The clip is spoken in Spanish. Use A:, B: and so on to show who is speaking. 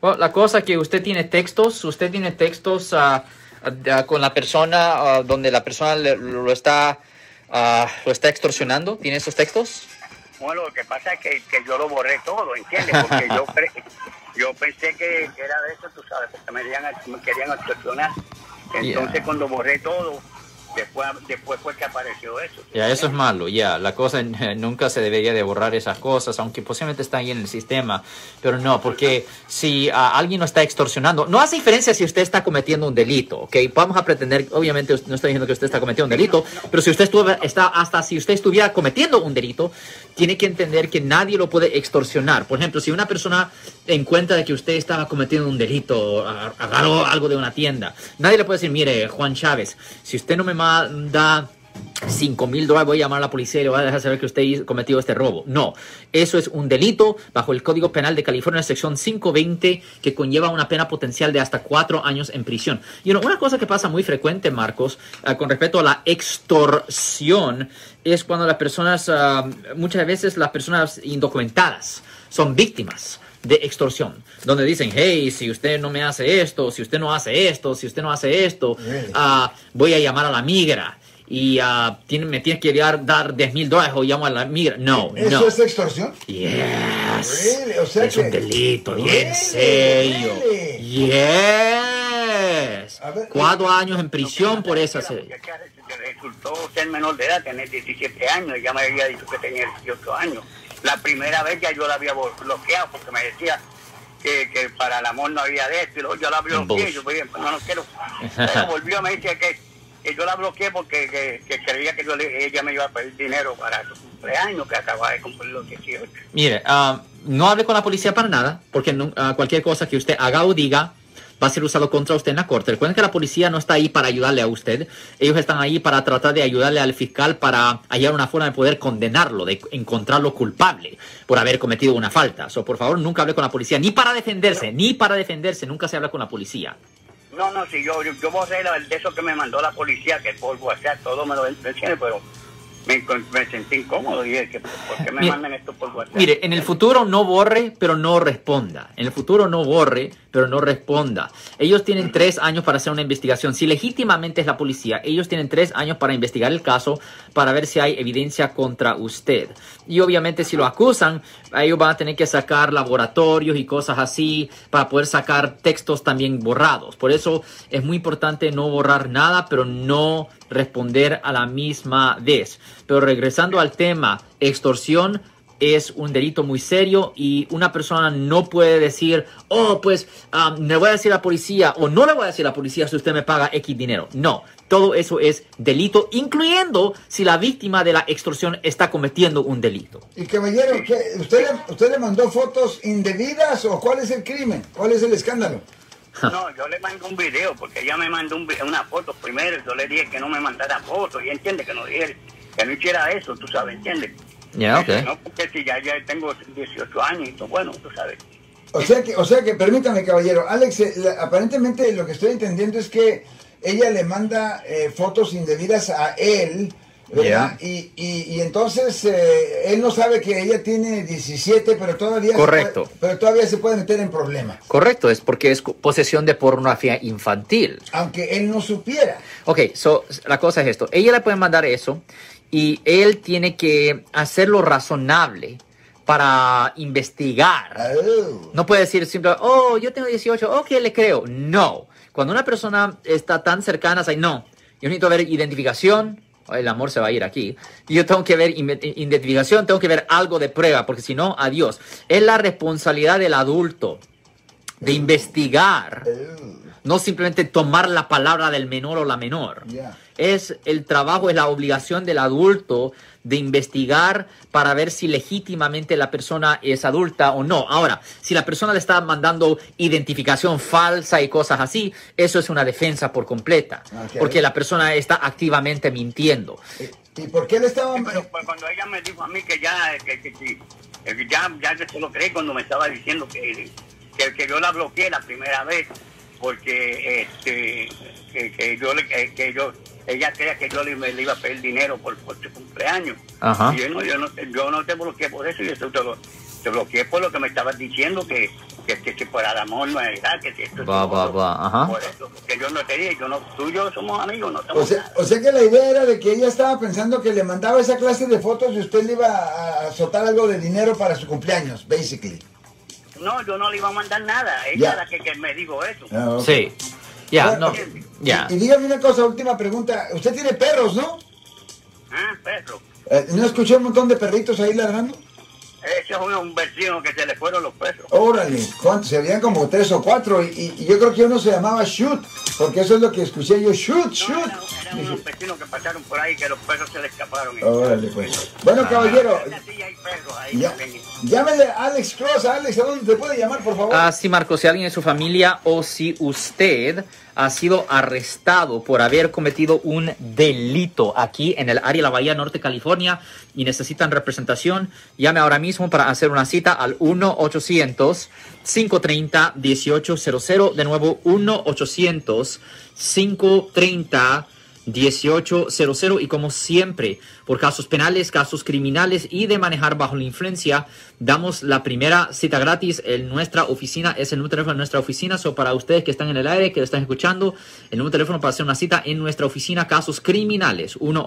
A: Bueno, la cosa que usted tiene textos, usted tiene textos ah, ah, con la persona ah, donde la persona le- lo está ah, lo está extorsionando. ¿Tiene esos textos?
B: Bueno, lo que pasa es que, que yo lo borré todo, ¿entiendes? Porque yo, yo pensé que, que era de eso, tú sabes, porque me querían, me querían extorsionar. Entonces,
A: Yeah.
B: cuando borré todo, después, después fue que apareció eso.
A: Ya, eso es malo, ya. La cosa nunca se debería de borrar esas cosas, aunque posiblemente está ahí en el sistema. Pero no, porque si ah, alguien no está extorsionando, no hace diferencia si usted está cometiendo un delito, ¿ok? Vamos a pretender, obviamente no estoy diciendo que usted está cometiendo un delito, pero si usted estuvo, está, hasta si usted estuviera cometiendo un delito, tiene que entender que nadie lo puede extorsionar. Por ejemplo, si una persona encuentra de que usted estaba cometiendo un delito, agarró algo de una tienda, nadie le puede decir, mire, Juan Chávez, si usted no me manda 5 mil dólares, voy a llamar a la policía y le voy a dejar saber que usted cometió este robo. No, eso es un delito bajo el Código Penal de California, sección 520, que conlleva una pena potencial de hasta cuatro años en prisión. Y una cosa que pasa muy frecuente, Marcos, ah, con respecto a la extorsión, es cuando las personas, ah, muchas veces las personas indocumentadas son víctimas de extorsión, donde dicen, hey, si usted no me hace esto, si usted no hace esto, si usted no hace esto,
C: Really?
A: ah, voy a llamar a la migra y ah, tiene- me tiene que dar, dar 10 mil dólares o llamo a la migra. No,
C: ¿Eso
A: no.
C: es extorsión?
A: Yes.
C: Really? O sea
A: es un
C: que-
A: delito, bien
C: Really?
A: serio.
C: Really?
A: Yes.
C: Ver,
A: Cuatro años en prisión por esa serie.
B: resultó ser menor de edad, tener 17 años, ella me había dicho que tenía 18 años. La primera vez ya yo la había blo- bloqueado porque me decía que, que para el amor no había de esto, y luego yo la bloqueé, yo dije, no, no quiero. Pero volvió, me dice que, que yo la bloqueé porque que, que creía que yo le- ella me iba a pedir dinero para su cumpleaños, que acababa de cumplir los 18.
A: Mire, ah, no hable con la policía para nada, porque no- ah, cualquier cosa que usted haga o diga va a ser usado contra usted en la corte. Recuerden que la policía no está ahí para ayudarle a usted. Ellos están ahí para tratar de ayudarle al fiscal para hallar una forma de poder condenarlo, de encontrarlo culpable por haber cometido una falta. So, por favor, nunca hable con la policía, ni para defenderse, ni para defenderse, nunca se habla con la policía.
B: No, no, si yo, yo, yo borré la- de eso que me mandó la policía, que por WhatsApp todo me lo entiende, pero me, me sentí incómodo y dije, ¿por qué me
A: Mire,
B: mandan esto por WhatsApp?
A: Mire, en el futuro no borre, pero no responda. En el futuro no borre, pero no responda. Ellos tienen tres años para hacer una investigación. Si legítimamente es la policía, ellos tienen tres años para investigar el caso, para ver si hay evidencia contra usted. Y obviamente si lo acusan, ellos van a tener que sacar laboratorios y cosas así para poder sacar textos también borrados. Por eso es muy importante no borrar nada, pero no responder a la misma vez. Pero regresando al tema, extorsión es un delito muy serio y una persona no puede decir, oh, pues ah, le voy a decir a la policía o no le voy a decir a la policía si usted me paga X dinero. No, todo eso es delito, incluyendo si la víctima de la extorsión está cometiendo un delito.
C: Y caballero, ¿qué? ¿Usted, le, ¿usted le mandó fotos indebidas o cuál es el crimen? ¿Cuál es el escándalo?
B: No, yo le mandé un video, porque ella me mandó un una foto primero, yo le dije que no me mandara fotos, y entiende que no dije, que no hiciera eso, tú sabes, entiende.
A: Ya,
B: No, porque si ya, ya tengo 18 años, y todo, bueno, tú sabes.
C: O sea que, o sea que, permítame, caballero, Alex, eh, la- aparentemente lo que estoy entendiendo es que ella le manda eh, fotos indebidas a él, ¿verdad? Y, y, y entonces eh, él no sabe que ella tiene 17, pero todavía, se
A: Correcto.
C: puede- pero todavía se puede meter en problemas,
A: Correcto, es porque es posesión de pornografía infantil.
C: aunque él no supiera.
A: Ok, so, la cosa es esto. Ella le puede mandar eso y él tiene que hacerlo razonable para investigar.
C: Oh.
A: No puede decir simplemente, oh, yo tengo 18, ok, le creo. No. Cuando una persona está tan cercana, ay, no, yo necesito ver identificación. El amor se va a ir aquí. Yo tengo que ver identificación, tengo que ver algo de prueba, porque si no, adiós. Es la responsabilidad del adulto de investigar, no simplemente tomar la palabra del menor o la menor
C: Ya.
A: Es el trabajo, es la obligación del adulto de investigar para ver si legítimamente la persona es adulta o no. Ahora, si la persona le está mandando identificación falsa y cosas así, eso es una defensa por completa, porque la persona está activamente mintiendo.
C: ¿Y por qué le
B: pero pues, cuando ella me dijo a mí que ya, que, que, que- que ya, ya yo se lo creí cuando me estaba diciendo que, que, que yo la bloqueé la primera vez, porque este, que, que yo, le- que, que yo, ella creía que yo le, me le iba a pedir dinero por, por su cumpleaños.
A: Ajá.
B: Y yo no, yo no, te- yo no te bloqueé por eso, yo te, te lo- te bloqueé por lo que me estabas diciendo, que, que, que, que por el amor no es edad, que si esto es
A: Va, va, va, ajá.
B: Por eso, que yo no te dije, yo no, tú y yo somos amigos, no
C: O
B: somos
C: sea,
B: nada.
C: o sea que la idea era de que ella estaba pensando que le mandaba esa clase de fotos y usted le iba a azotar algo de dinero para su cumpleaños, basically.
B: No, yo no le iba a mandar nada, ella es la que, que me dijo eso.
C: Ah.
A: Sí. Ya, no. Ya.
C: Y, y dígame una cosa, última pregunta. Usted tiene perros, ¿no?
B: Ah, perro.
C: Eh, ¿No escuché un montón de perritos ahí ladrando?
B: Un, vecino que se le fueron los perros.
C: Órale, ¿cuántos? Se habían como tres o cuatro y, y- y yo creo que uno se llamaba Shoot, porque eso es lo que escuché yo, Shoot,
B: No,
C: Shoot.
B: eran era unos vecinos que pasaron por ahí que los perros se le escaparon.
C: Órale, pues. Bueno, caballero,
B: ahí
C: ya, llámele a Alex Cross. Alex, ¿a dónde te puede llamar, por favor?
A: Ah, sí, Marcos, si alguien de su familia o si usted ha sido arrestado por haber cometido un delito aquí en el área de la Bahía Norte, California, y necesitan representación, llame ahora mismo para hacer una cita al 1-800-530-1800. De nuevo, 1-800-530-1800. 1800 y como siempre por casos penales, casos criminales y de manejar bajo la influencia damos la primera cita gratis en nuestra oficina. Es el número de teléfono de nuestra oficina. So para ustedes que están en el aire que lo están escuchando el número de teléfono para hacer una cita en nuestra oficina casos criminales 1